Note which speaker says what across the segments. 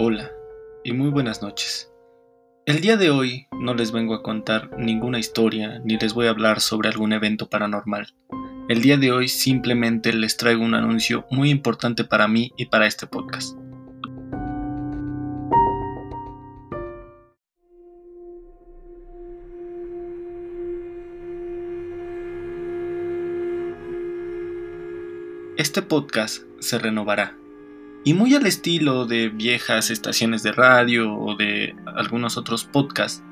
Speaker 1: Hola y muy buenas noches. El día de hoy no les vengo a contar ninguna historia ni les voy a hablar sobre algún evento paranormal. El día de hoy simplemente les traigo un anuncio muy importante para mí y para este podcast. Este podcast se renovará y muy al estilo de viejas estaciones de radio o de algunos otros podcasts,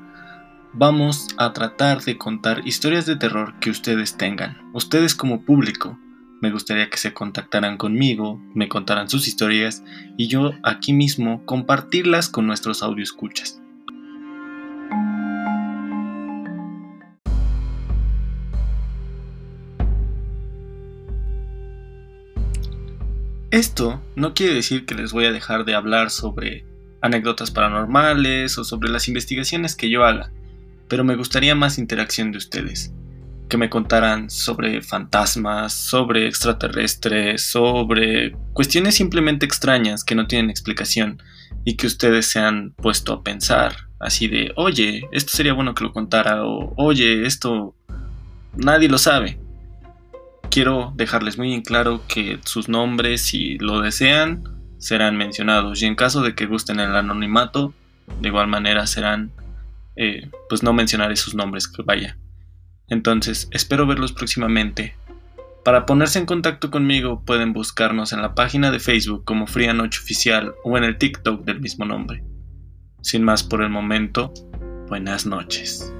Speaker 1: vamos a tratar de contar historias de terror que ustedes tengan. Ustedes como público, me gustaría que se contactaran conmigo, me contaran sus historias y yo aquí mismo compartirlas con nuestros escuchas. Esto no quiere decir que les voy a dejar de hablar sobre anécdotas paranormales o sobre las investigaciones que yo haga, pero me gustaría más interacción de ustedes, que me contaran sobre fantasmas, sobre extraterrestres, sobre cuestiones simplemente extrañas que no tienen explicación y que ustedes se han puesto a pensar, así de, oye, esto sería bueno que lo contara o, oye, esto nadie lo sabe quiero dejarles muy en claro que sus nombres, si lo desean, serán mencionados. Y en caso de que gusten el anonimato, de igual manera serán, eh, pues no mencionaré sus nombres, que vaya. Entonces, espero verlos próximamente. Para ponerse en contacto conmigo pueden buscarnos en la página de Facebook como Fría Noche Oficial o en el TikTok del mismo nombre. Sin más por el momento, buenas noches.